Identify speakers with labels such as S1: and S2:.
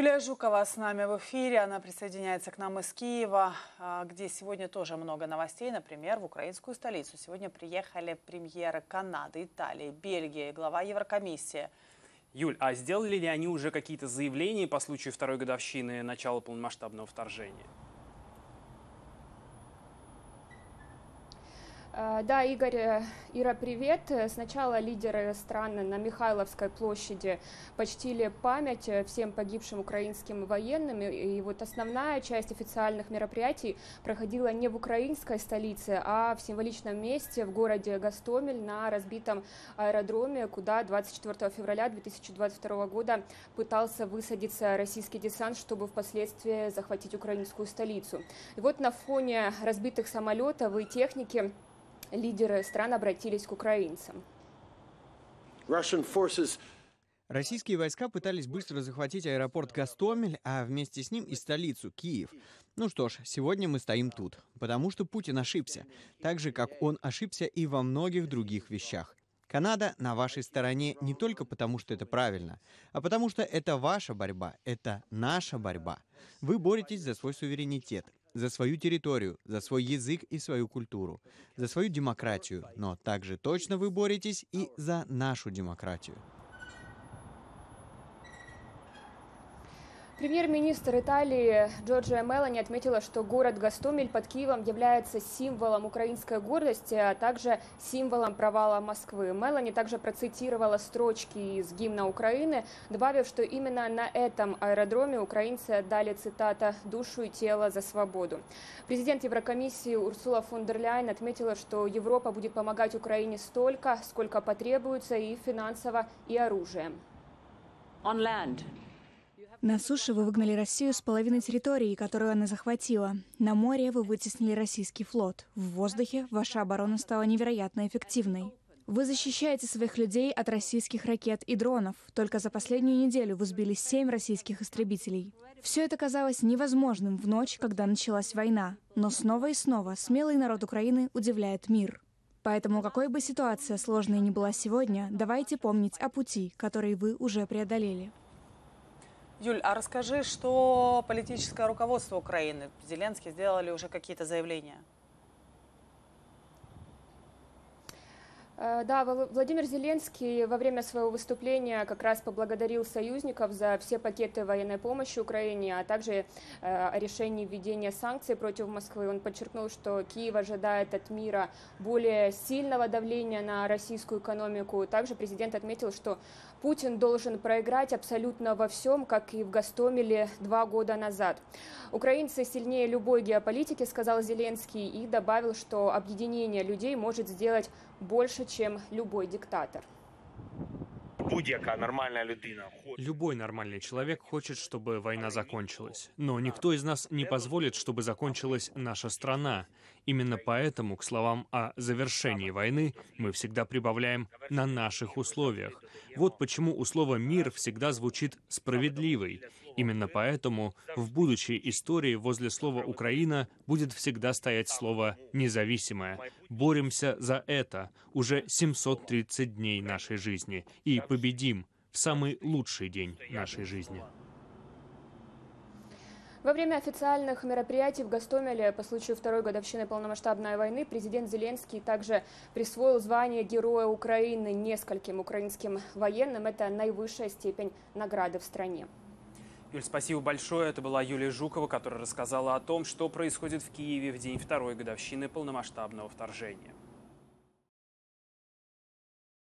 S1: Юлия Жукова с нами в эфире. Она присоединяется к нам из Киева, а, где сегодня тоже много новостей. Например, в украинскую столицу сегодня приехали премьеры Канады, Италии, Бельгии, глава Еврокомиссии.
S2: Юль, а сделали ли они уже какие-то заявления по случаю второй годовщины начала полномасштабного вторжения?
S3: Да, Игорь, э, Ира, привет. Сначала лидеры стран на Михайловской площади почтили память всем погибшим украинским военным. И вот основная часть официальных мероприятий проходила не в украинской столице, а в символичном месте в городе Гастомель на разбитом аэродроме, куда 24 февраля 2022 года пытался высадиться российский десант, чтобы впоследствии захватить украинскую столицу. И вот на фоне разбитых самолетов и техники лидеры стран обратились к украинцам.
S4: Российские войска пытались быстро захватить аэропорт Гастомель, а вместе с ним и столицу, Киев. Ну что ж, сегодня мы стоим тут, потому что Путин ошибся, так же, как он ошибся и во многих других вещах. Канада на вашей стороне не только потому, что это правильно, а потому что это ваша борьба, это наша борьба. Вы боретесь за свой суверенитет, за свою территорию, за свой язык и свою культуру, за свою демократию, но также точно вы боретесь и за нашу демократию.
S3: Премьер-министр Италии Джорджия Мелани отметила, что город Гастомель под Киевом является символом украинской гордости, а также символом провала Москвы. Мелани также процитировала строчки из гимна Украины, добавив, что именно на этом аэродроме украинцы отдали, цитата, «душу и тело за свободу». Президент Еврокомиссии Урсула фон дер Ляйн отметила, что Европа будет помогать Украине столько, сколько потребуется и финансово, и оружием.
S5: On land.
S6: На суше вы выгнали Россию с половины территории, которую она захватила. На море вы вытеснили российский флот. В воздухе ваша оборона стала невероятно эффективной. Вы защищаете своих людей от российских ракет и дронов. Только за последнюю неделю вы сбили семь российских истребителей. Все это казалось невозможным в ночь, когда началась война. Но снова и снова смелый народ Украины удивляет мир. Поэтому, какой бы ситуация сложной ни была сегодня, давайте помнить о пути, который вы уже преодолели.
S1: Юль, а расскажи, что политическое руководство Украины, Зеленский, сделали уже какие-то заявления?
S3: Да, Владимир Зеленский во время своего выступления как раз поблагодарил союзников за все пакеты военной помощи Украине, а также э, о решении введения санкций против Москвы. Он подчеркнул, что Киев ожидает от мира более сильного давления на российскую экономику. Также президент отметил, что Путин должен проиграть абсолютно во всем, как и в Гастомеле два года назад. Украинцы сильнее любой геополитики, сказал Зеленский, и добавил, что объединение людей может сделать больше, чем любой диктатор.
S7: Будь-яка нормальная людина.
S2: Любой нормальный человек хочет, чтобы война закончилась. Но никто из нас не позволит, чтобы закончилась наша страна. Именно поэтому к словам о завершении войны мы всегда прибавляем «на наших условиях». Вот почему у слова «мир» всегда звучит «справедливый». Именно поэтому в будущей истории возле слова «Украина» будет всегда стоять слово «независимая». Боремся за это уже 730 дней нашей жизни и победим в самый лучший день нашей жизни.
S3: Во время официальных мероприятий в Гастомеле по случаю второй годовщины полномасштабной войны президент Зеленский также присвоил звание Героя Украины нескольким украинским военным. Это наивысшая степень награды в стране.
S2: Юль, спасибо большое. Это была Юлия Жукова, которая рассказала о том, что происходит в Киеве в день второй годовщины полномасштабного вторжения.